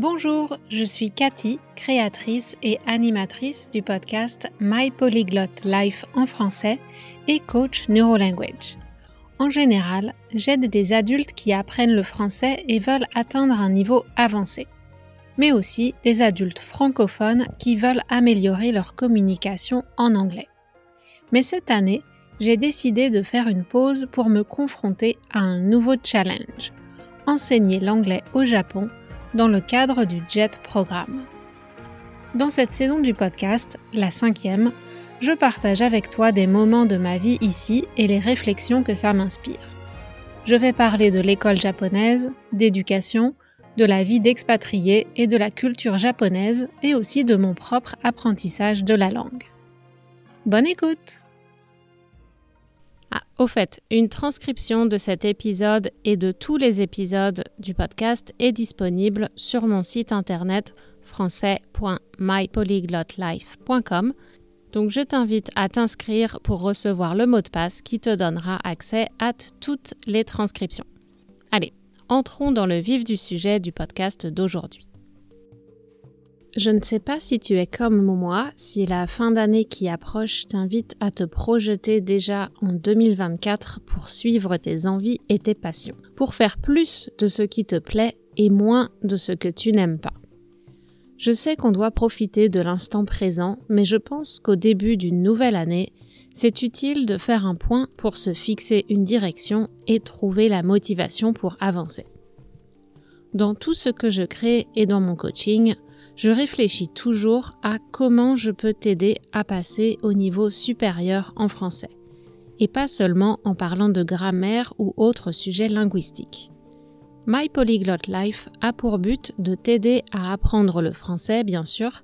Bonjour, je suis Cathy, créatrice et animatrice du podcast My Polyglot Life en français et coach NeuroLanguage. En général, j'aide des adultes qui apprennent le français et veulent atteindre un niveau avancé, mais aussi des adultes francophones qui veulent améliorer leur communication en anglais. Mais cette année, j'ai décidé de faire une pause pour me confronter à un nouveau challenge, enseigner l'anglais au Japon dans le cadre du JET programme. Dans cette saison du podcast, la cinquième, je partage avec toi des moments de ma vie ici et les réflexions que ça m'inspire. Je vais parler de l'école japonaise, d'éducation, de la vie d'expatrié et de la culture japonaise et aussi de mon propre apprentissage de la langue. Bonne écoute ah, au fait, une transcription de cet épisode et de tous les épisodes du podcast est disponible sur mon site internet français.mypolyglotlife.com. Donc je t'invite à t'inscrire pour recevoir le mot de passe qui te donnera accès à toutes les transcriptions. Allez, entrons dans le vif du sujet du podcast d'aujourd'hui. Je ne sais pas si tu es comme moi, si la fin d'année qui approche t'invite à te projeter déjà en 2024 pour suivre tes envies et tes passions, pour faire plus de ce qui te plaît et moins de ce que tu n'aimes pas. Je sais qu'on doit profiter de l'instant présent, mais je pense qu'au début d'une nouvelle année, c'est utile de faire un point pour se fixer une direction et trouver la motivation pour avancer. Dans tout ce que je crée et dans mon coaching, je réfléchis toujours à comment je peux t'aider à passer au niveau supérieur en français, et pas seulement en parlant de grammaire ou autres sujets linguistiques. My Polyglot Life a pour but de t'aider à apprendre le français, bien sûr,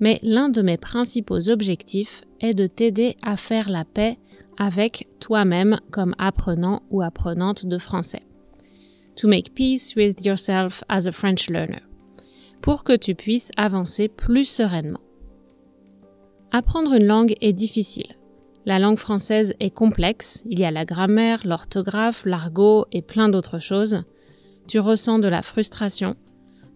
mais l'un de mes principaux objectifs est de t'aider à faire la paix avec toi-même comme apprenant ou apprenante de français. To make peace with yourself as a French learner pour que tu puisses avancer plus sereinement. Apprendre une langue est difficile. La langue française est complexe, il y a la grammaire, l'orthographe, l'argot et plein d'autres choses. Tu ressens de la frustration.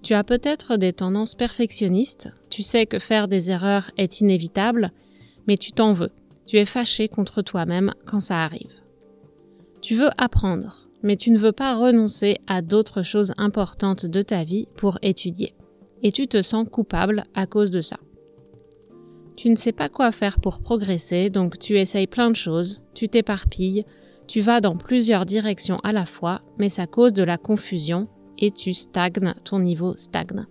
Tu as peut-être des tendances perfectionnistes, tu sais que faire des erreurs est inévitable, mais tu t'en veux. Tu es fâché contre toi-même quand ça arrive. Tu veux apprendre, mais tu ne veux pas renoncer à d'autres choses importantes de ta vie pour étudier et tu te sens coupable à cause de ça. Tu ne sais pas quoi faire pour progresser, donc tu essayes plein de choses, tu t'éparpilles, tu vas dans plusieurs directions à la fois, mais ça cause de la confusion et tu stagnes, ton niveau stagne.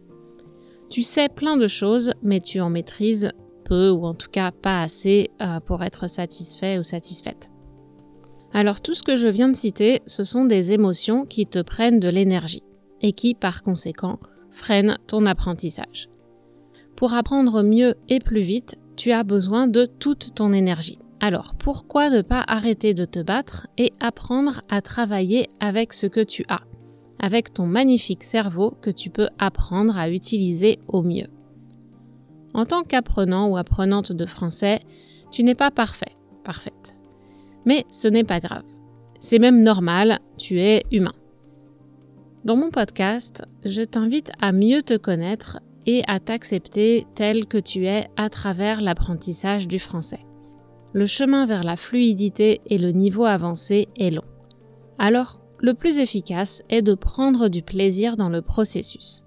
Tu sais plein de choses, mais tu en maîtrises peu ou en tout cas pas assez euh, pour être satisfait ou satisfaite. Alors tout ce que je viens de citer, ce sont des émotions qui te prennent de l'énergie et qui, par conséquent, freine ton apprentissage. Pour apprendre mieux et plus vite, tu as besoin de toute ton énergie. Alors pourquoi ne pas arrêter de te battre et apprendre à travailler avec ce que tu as, avec ton magnifique cerveau que tu peux apprendre à utiliser au mieux? En tant qu'apprenant ou apprenante de français, tu n'es pas parfait, parfaite. Mais ce n'est pas grave. C'est même normal, tu es humain. Dans mon podcast, je t'invite à mieux te connaître et à t'accepter tel que tu es à travers l'apprentissage du français. Le chemin vers la fluidité et le niveau avancé est long. Alors, le plus efficace est de prendre du plaisir dans le processus.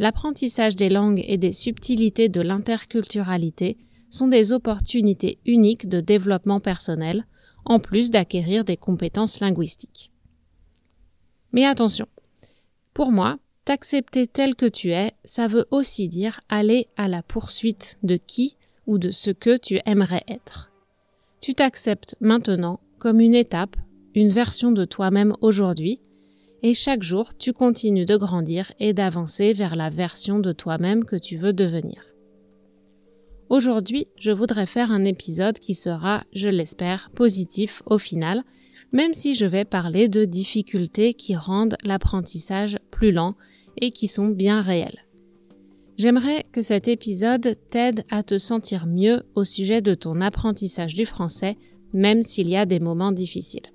L'apprentissage des langues et des subtilités de l'interculturalité sont des opportunités uniques de développement personnel, en plus d'acquérir des compétences linguistiques. Mais attention, pour moi, t'accepter tel que tu es, ça veut aussi dire aller à la poursuite de qui ou de ce que tu aimerais être. Tu t'acceptes maintenant comme une étape, une version de toi-même aujourd'hui, et chaque jour tu continues de grandir et d'avancer vers la version de toi-même que tu veux devenir. Aujourd'hui, je voudrais faire un épisode qui sera, je l'espère, positif au final, même si je vais parler de difficultés qui rendent l'apprentissage plus lent et qui sont bien réelles. J'aimerais que cet épisode t'aide à te sentir mieux au sujet de ton apprentissage du français, même s'il y a des moments difficiles.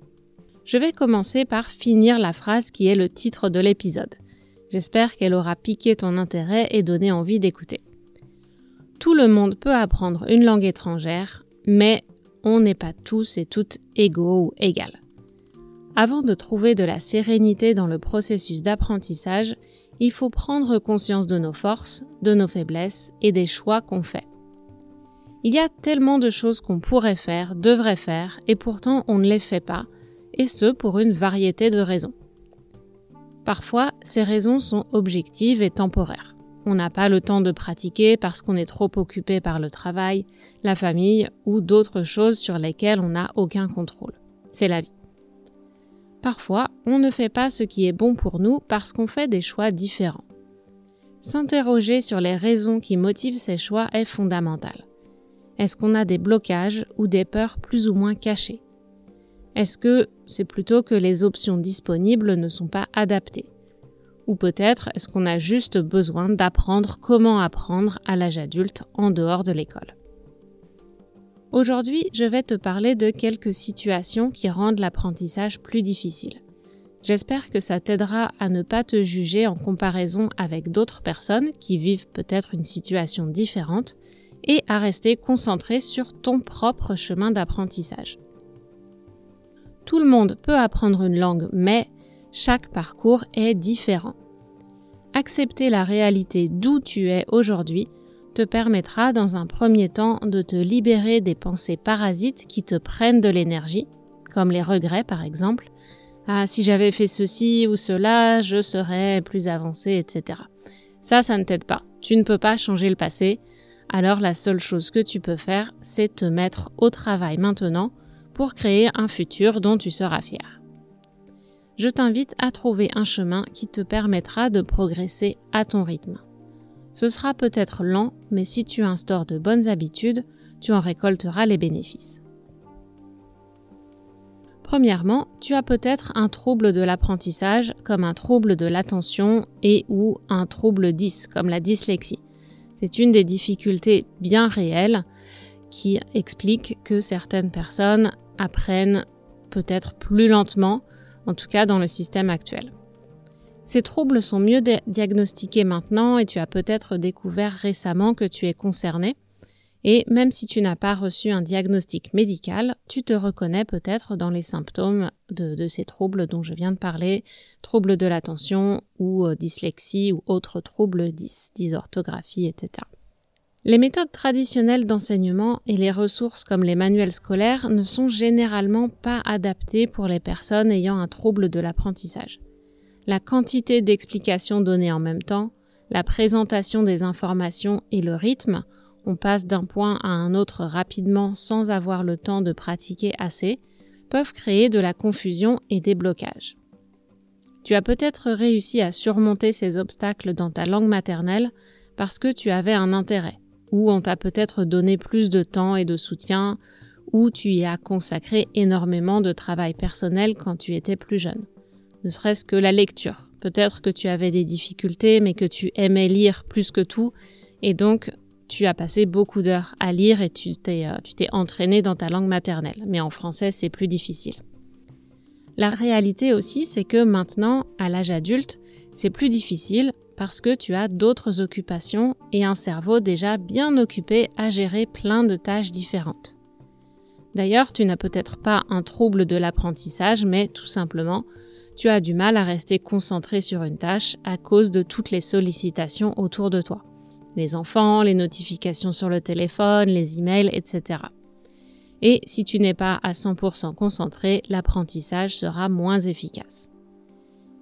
Je vais commencer par finir la phrase qui est le titre de l'épisode. J'espère qu'elle aura piqué ton intérêt et donné envie d'écouter. Tout le monde peut apprendre une langue étrangère, mais on n'est pas tous et toutes égaux ou égales. Avant de trouver de la sérénité dans le processus d'apprentissage, il faut prendre conscience de nos forces, de nos faiblesses et des choix qu'on fait. Il y a tellement de choses qu'on pourrait faire, devrait faire, et pourtant on ne les fait pas, et ce pour une variété de raisons. Parfois, ces raisons sont objectives et temporaires. On n'a pas le temps de pratiquer parce qu'on est trop occupé par le travail, la famille ou d'autres choses sur lesquelles on n'a aucun contrôle. C'est la vie. Parfois, on ne fait pas ce qui est bon pour nous parce qu'on fait des choix différents. S'interroger sur les raisons qui motivent ces choix est fondamental. Est-ce qu'on a des blocages ou des peurs plus ou moins cachées? Est-ce que c'est plutôt que les options disponibles ne sont pas adaptées? Ou peut-être est-ce qu'on a juste besoin d'apprendre comment apprendre à l'âge adulte en dehors de l'école Aujourd'hui, je vais te parler de quelques situations qui rendent l'apprentissage plus difficile. J'espère que ça t'aidera à ne pas te juger en comparaison avec d'autres personnes qui vivent peut-être une situation différente et à rester concentré sur ton propre chemin d'apprentissage. Tout le monde peut apprendre une langue, mais chaque parcours est différent. Accepter la réalité d'où tu es aujourd'hui te permettra dans un premier temps de te libérer des pensées parasites qui te prennent de l'énergie, comme les regrets par exemple. Ah, si j'avais fait ceci ou cela, je serais plus avancé, etc. Ça, ça ne t'aide pas. Tu ne peux pas changer le passé. Alors la seule chose que tu peux faire, c'est te mettre au travail maintenant pour créer un futur dont tu seras fier. Je t'invite à trouver un chemin qui te permettra de progresser à ton rythme. Ce sera peut-être lent, mais si tu instaures de bonnes habitudes, tu en récolteras les bénéfices. Premièrement, tu as peut-être un trouble de l'apprentissage comme un trouble de l'attention et ou un trouble 10 comme la dyslexie. C'est une des difficultés bien réelles qui explique que certaines personnes apprennent peut-être plus lentement, en tout cas dans le système actuel. Ces troubles sont mieux diagnostiqués maintenant et tu as peut-être découvert récemment que tu es concerné. Et même si tu n'as pas reçu un diagnostic médical, tu te reconnais peut-être dans les symptômes de, ces troubles dont je viens de parler, troubles de l'attention ou euh, dyslexie ou autres troubles dys, dysorthographie, etc. Les méthodes traditionnelles d'enseignement et les ressources comme les manuels scolaires ne sont généralement pas adaptées pour les personnes ayant un trouble de l'apprentissage la quantité d'explications données en même temps, la présentation des informations et le rythme, on passe d'un point à un autre rapidement sans avoir le temps de pratiquer assez, peuvent créer de la confusion et des blocages. Tu as peut-être réussi à surmonter ces obstacles dans ta langue maternelle parce que tu avais un intérêt, ou on t'a peut-être donné plus de temps et de soutien, ou tu y as consacré énormément de travail personnel quand tu étais plus jeune ne serait-ce que la lecture. Peut-être que tu avais des difficultés, mais que tu aimais lire plus que tout, et donc tu as passé beaucoup d'heures à lire et tu t'es, euh, tu t'es entraîné dans ta langue maternelle. Mais en français, c'est plus difficile. La réalité aussi, c'est que maintenant, à l'âge adulte, c'est plus difficile parce que tu as d'autres occupations et un cerveau déjà bien occupé à gérer plein de tâches différentes. D'ailleurs, tu n'as peut-être pas un trouble de l'apprentissage, mais tout simplement, tu as du mal à rester concentré sur une tâche à cause de toutes les sollicitations autour de toi. Les enfants, les notifications sur le téléphone, les emails, etc. Et si tu n'es pas à 100% concentré, l'apprentissage sera moins efficace.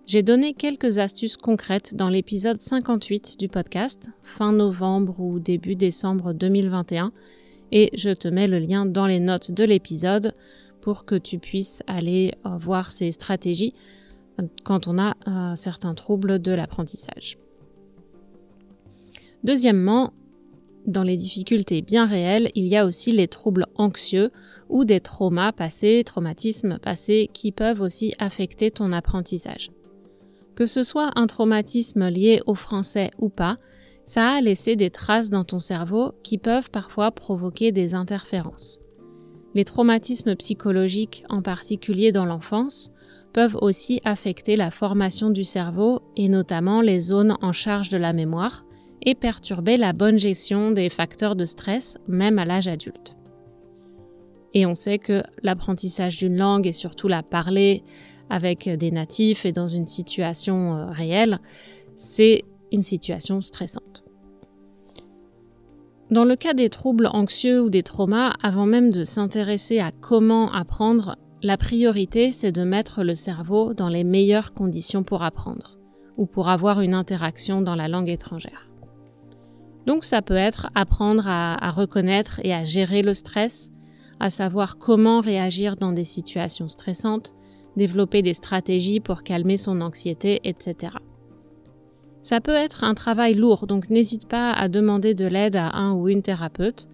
J'ai donné quelques astuces concrètes dans l'épisode 58 du podcast, fin novembre ou début décembre 2021, et je te mets le lien dans les notes de l'épisode pour que tu puisses aller euh, voir ces stratégies quand on a un certain trouble de l'apprentissage. Deuxièmement, dans les difficultés bien réelles, il y a aussi les troubles anxieux ou des traumas passés, traumatismes passés qui peuvent aussi affecter ton apprentissage. Que ce soit un traumatisme lié au français ou pas, ça a laissé des traces dans ton cerveau qui peuvent parfois provoquer des interférences. Les traumatismes psychologiques, en particulier dans l'enfance, peuvent aussi affecter la formation du cerveau et notamment les zones en charge de la mémoire et perturber la bonne gestion des facteurs de stress même à l'âge adulte. Et on sait que l'apprentissage d'une langue et surtout la parler avec des natifs et dans une situation euh, réelle, c'est une situation stressante. Dans le cas des troubles anxieux ou des traumas, avant même de s'intéresser à comment apprendre, la priorité c'est de mettre le cerveau dans les meilleures conditions pour apprendre ou pour avoir une interaction dans la langue étrangère. Donc ça peut être apprendre à, reconnaître et à gérer le stress, à savoir comment réagir dans des situations stressantes, développer des stratégies pour calmer son anxiété, etc. Ça peut être un travail lourd, donc n'hésite pas à demander de l'aide à un ou une thérapeute.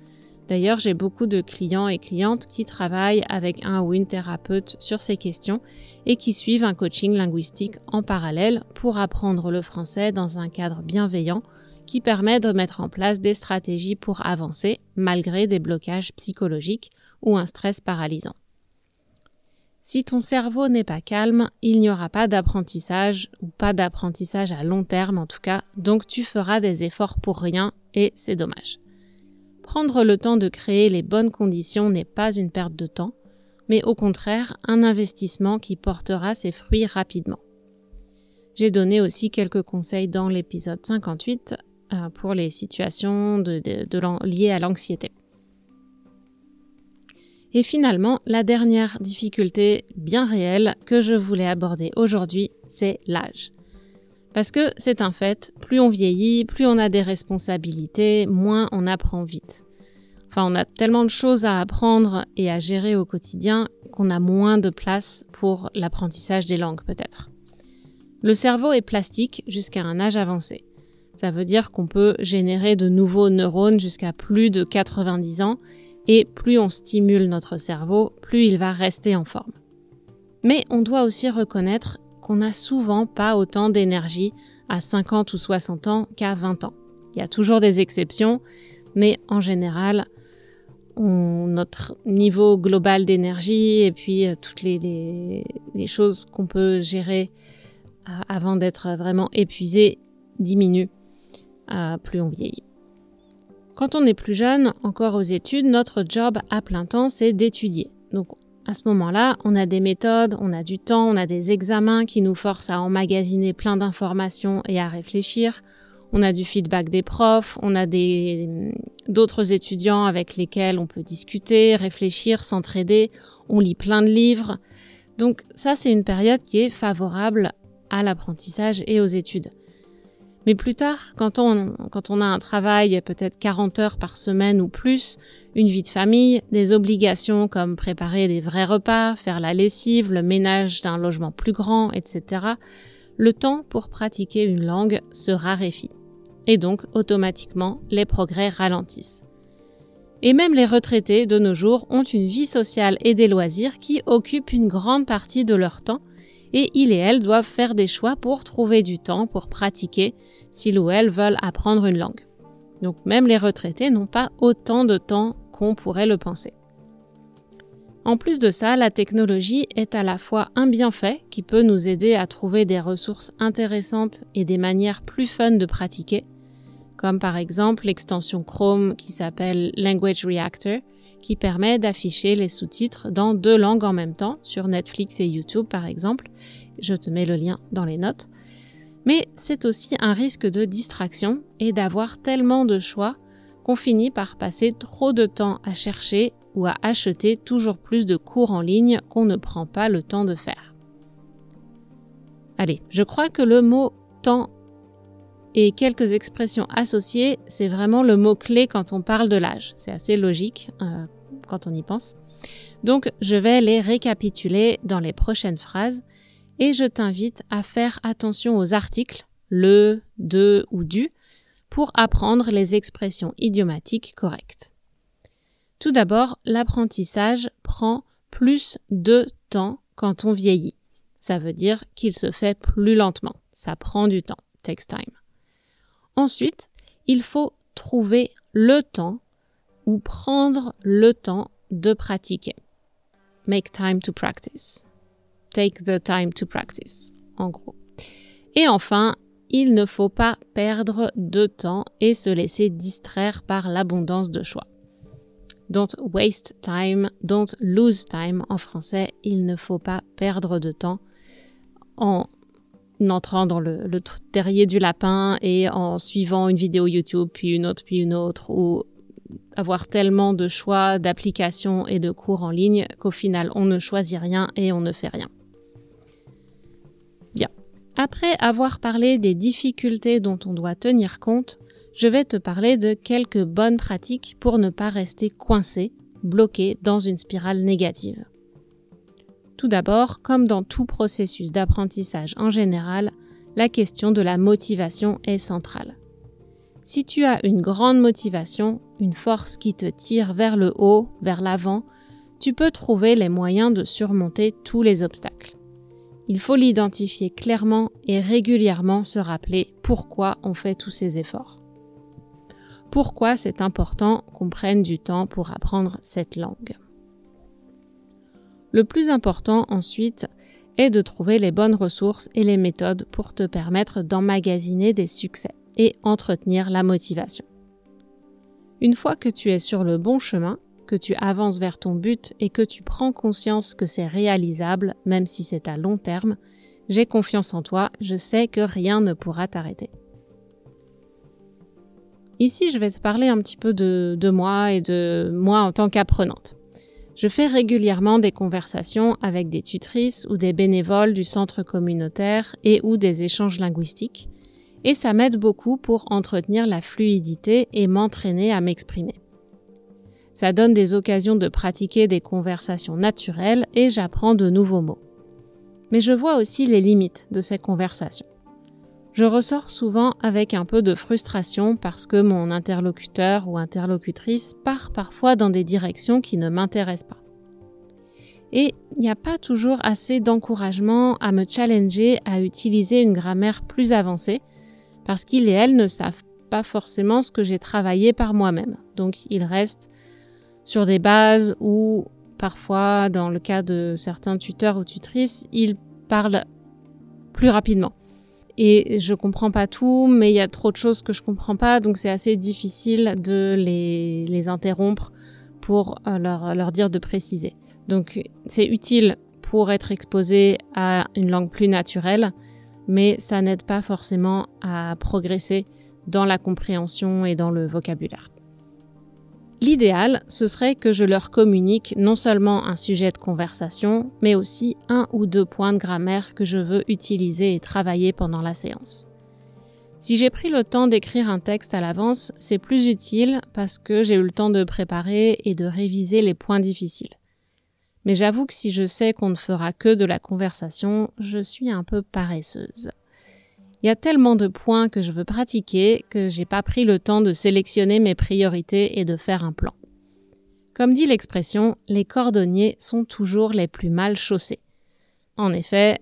D'ailleurs, j'ai beaucoup de clients et clientes qui travaillent avec un ou une thérapeute sur ces questions et qui suivent un coaching linguistique en parallèle pour apprendre le français dans un cadre bienveillant qui permet de mettre en place des stratégies pour avancer malgré des blocages psychologiques ou un stress paralysant. Si ton cerveau n'est pas calme, il n'y aura pas d'apprentissage, ou pas d'apprentissage à long terme en tout cas, donc tu feras des efforts pour rien et c'est dommage. Prendre le temps de créer les bonnes conditions n'est pas une perte de temps, mais au contraire un investissement qui portera ses fruits rapidement. J'ai donné aussi quelques conseils dans l'épisode 58 euh, pour les situations liées à l'anxiété. Et finalement, la dernière difficulté bien réelle que je voulais aborder aujourd'hui, c'est l'âge. Parce que c'est un fait, plus on vieillit, plus on a des responsabilités, moins on apprend vite. Enfin, on a tellement de choses à apprendre et à gérer au quotidien qu'on a moins de place pour l'apprentissage des langues peut-être. Le cerveau est plastique jusqu'à un âge avancé. Ça veut dire qu'on peut générer de nouveaux neurones jusqu'à plus de 90 ans et plus on stimule notre cerveau, plus il va rester en forme. Mais on doit aussi reconnaître qu'on n'a souvent pas autant d'énergie à 50 ou 60 ans qu'à 20 ans. Il y a toujours des exceptions, mais en général, notre niveau global d'énergie et puis euh, toutes les, choses qu'on peut gérer euh, avant d'être vraiment épuisé diminuent euh, plus on vieillit. Quand on est plus jeune, encore aux études, notre job à plein temps, c'est d'étudier. Donc à ce moment-là, on a des méthodes, on a du temps, on a des examens qui nous forcent à emmagasiner plein d'informations et à réfléchir. On a du feedback des profs, on a d'autres étudiants avec lesquels on peut discuter, réfléchir, s'entraider. On lit plein de livres. Donc ça, c'est une période qui est favorable à l'apprentissage et aux études. Mais plus tard, quand on, quand on a un travail peut-être 40 heures par semaine ou plus, une vie de famille, des obligations comme préparer des vrais repas, faire la lessive, le ménage d'un logement plus grand, etc., le temps pour pratiquer une langue se raréfie. Et donc, automatiquement, les progrès ralentissent. Et même les retraités de nos jours ont une vie sociale et des loisirs qui occupent une grande partie de leur temps et il et elle doivent faire des choix pour trouver du temps pour pratiquer s'ils ou elles veulent apprendre une langue. Donc même les retraités n'ont pas autant de temps qu'on pourrait le penser. En plus de ça, la technologie est à la fois un bienfait qui peut nous aider à trouver des ressources intéressantes et des manières plus fun de pratiquer, comme par exemple l'extension Chrome qui s'appelle Language Reactor, qui permet d'afficher les sous-titres dans deux langues en même temps, sur Netflix et YouTube par exemple. Je te mets le lien dans les notes. Mais c'est aussi un risque de distraction et d'avoir tellement de choix qu'on finit par passer trop de temps à chercher ou à acheter toujours plus de cours en ligne qu'on ne prend pas le temps de faire. Allez, je crois que le mot temps et quelques expressions associées, c'est vraiment le mot-clé quand on parle de l'âge. C'est assez logique euh, quand on y pense. Donc, je vais les récapituler dans les prochaines phrases et je t'invite à faire attention aux articles, le, de ou du, pour apprendre les expressions idiomatiques correctes. Tout d'abord, l'apprentissage prend plus de temps quand on vieillit. Ça veut dire qu'il se fait plus lentement. Ça prend du temps. Takes time. Ensuite, il faut trouver le temps ou prendre le temps de pratiquer. Make time to practice. take the time to practice, en gros. Et enfin, il ne faut pas perdre de temps et se laisser distraire par l'abondance de choix. Don't waste time, don't lose time en français, il ne faut pas perdre de temps entrant dans le, le terrier du lapin et en suivant une vidéo YouTube, puis une autre, puis une autre, ou avoir tellement de choix, d'applications et de cours en ligne qu'au final on ne choisit rien et on ne fait rien. Bien. Après avoir parlé des difficultés dont on doit tenir compte, je vais te parler de quelques bonnes pratiques pour ne pas rester coincé, bloqué dans une spirale négative. Tout d'abord, comme dans tout processus d'apprentissage en général, la question de la motivation est centrale. Si tu as une grande motivation, une force qui te tire vers le haut, vers l'avant, tu peux trouver les moyens de surmonter tous les obstacles. Il faut l'identifier clairement et régulièrement se rappeler pourquoi on fait tous ces efforts. Pourquoi c'est important qu'on prenne du temps pour apprendre cette langue. Le plus important ensuite est de trouver les bonnes ressources et les méthodes pour te permettre d'emmagasiner des succès et entretenir la motivation. Une fois que tu es sur le bon chemin, que tu avances vers ton but et que tu prends conscience que c'est réalisable, même si c'est à long terme, j'ai confiance en toi, je sais que rien ne pourra t'arrêter. Ici, je vais te parler un petit peu de, moi et de moi en tant qu'apprenante. Je fais régulièrement des conversations avec des tutrices ou des bénévoles du centre communautaire et ou des échanges linguistiques et ça m'aide beaucoup pour entretenir la fluidité et m'entraîner à m'exprimer. Ça donne des occasions de pratiquer des conversations naturelles et j'apprends de nouveaux mots. Mais je vois aussi les limites de ces conversations. Je ressors souvent avec un peu de frustration parce que mon interlocuteur ou interlocutrice part parfois dans des directions qui ne m'intéressent pas. Et il n'y a pas toujours assez d'encouragement à me challenger à utiliser une grammaire plus avancée parce qu'ils et elles ne savent pas forcément ce que j'ai travaillé par moi-même. Donc ils restent sur des bases où parfois, dans le cas de certains tuteurs ou tutrices, ils parlent plus rapidement. Et je comprends pas tout, mais il y a trop de choses que je comprends pas, donc c'est assez difficile de les, les interrompre pour euh, leur, leur dire de préciser. Donc c'est utile pour être exposé à une langue plus naturelle, mais ça n'aide pas forcément à progresser dans la compréhension et dans le vocabulaire. L'idéal, ce serait que je leur communique non seulement un sujet de conversation, mais aussi un ou deux points de grammaire que je veux utiliser et travailler pendant la séance. Si j'ai pris le temps d'écrire un texte à l'avance, c'est plus utile parce que j'ai eu le temps de préparer et de réviser les points difficiles. Mais j'avoue que si je sais qu'on ne fera que de la conversation, je suis un peu paresseuse. Il y a tellement de points que je veux pratiquer que j'ai pas pris le temps de sélectionner mes priorités et de faire un plan. Comme dit l'expression, les cordonniers sont toujours les plus mal chaussés. En effet,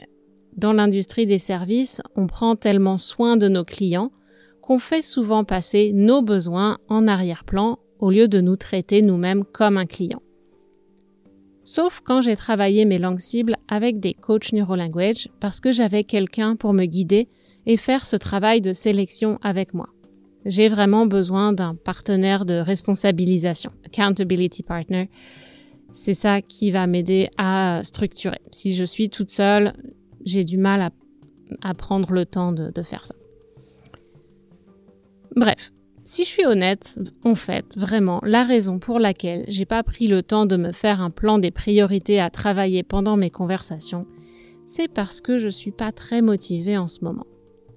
dans l'industrie des services, on prend tellement soin de nos clients qu'on fait souvent passer nos besoins en arrière-plan au lieu de nous traiter nous-mêmes comme un client sauf quand j'ai travaillé mes langues cibles avec des coachs neurolanguage parce que j'avais quelqu'un pour me guider et faire ce travail de sélection avec moi. J'ai vraiment besoin d'un partenaire de responsabilisation, accountability partner. C'est ça qui va m'aider à structurer. Si je suis toute seule, j'ai du mal à, prendre le temps de, de faire ça. Bref, si je suis honnête, en fait, vraiment, la raison pour laquelle j'ai pas pris le temps de me faire un plan des priorités à travailler pendant mes conversations, c'est parce que je suis pas très motivée en ce moment.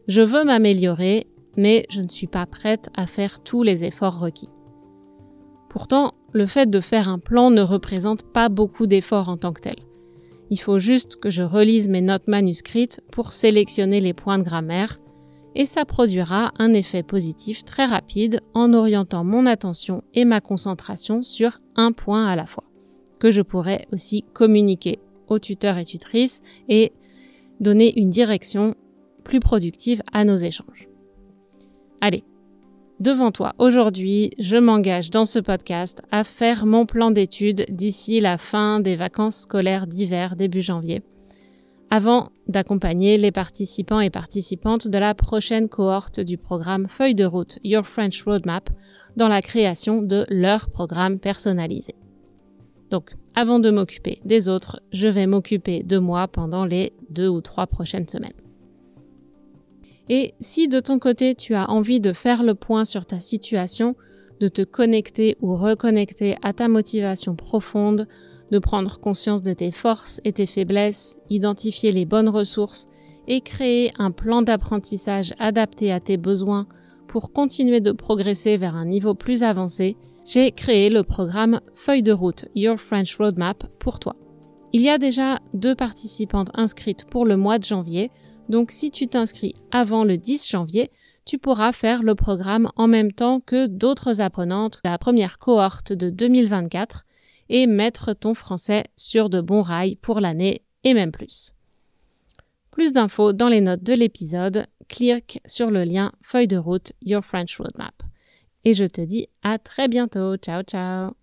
Je veux m'améliorer, mais je ne suis pas prête à faire tous les efforts requis. Pourtant, le fait de faire un plan ne représente pas beaucoup d'efforts en tant que tel. Il faut juste que je relise mes notes manuscrites pour sélectionner les points de grammaire, et ça produira un effet positif très rapide en orientant mon attention et ma concentration sur un point à la fois, que je pourrais aussi communiquer aux tuteurs et tutrices et donner une direction plus productive à nos échanges. Allez, devant toi, aujourd'hui, je m'engage dans ce podcast à faire mon plan d'études d'ici la fin des vacances scolaires d'hiver début janvier avant d'accompagner les participants et participantes de la prochaine cohorte du programme Feuille de route Your French Roadmap dans la création de leur programme personnalisé. Donc, avant de m'occuper des autres, je vais m'occuper de moi pendant les deux ou trois prochaines semaines. Et si de ton côté tu as envie de faire le point sur ta situation, de te connecter ou reconnecter à ta motivation profonde, de prendre conscience de tes forces et tes faiblesses, identifier les bonnes ressources et créer un plan d'apprentissage adapté à tes besoins pour continuer de progresser vers un niveau plus avancé, j'ai créé le programme Feuille de route Your French Roadmap pour toi. Il y a déjà deux participantes inscrites pour le mois de janvier, donc si tu t'inscris avant le 10 janvier, tu pourras faire le programme en même temps que d'autres apprenantes de la première cohorte de 2024 et mettre ton français sur de bons rails pour l'année et même plus. Plus d'infos dans les notes de l'épisode, clique sur le lien feuille de route Your French Roadmap. Et je te dis à très bientôt. Ciao ciao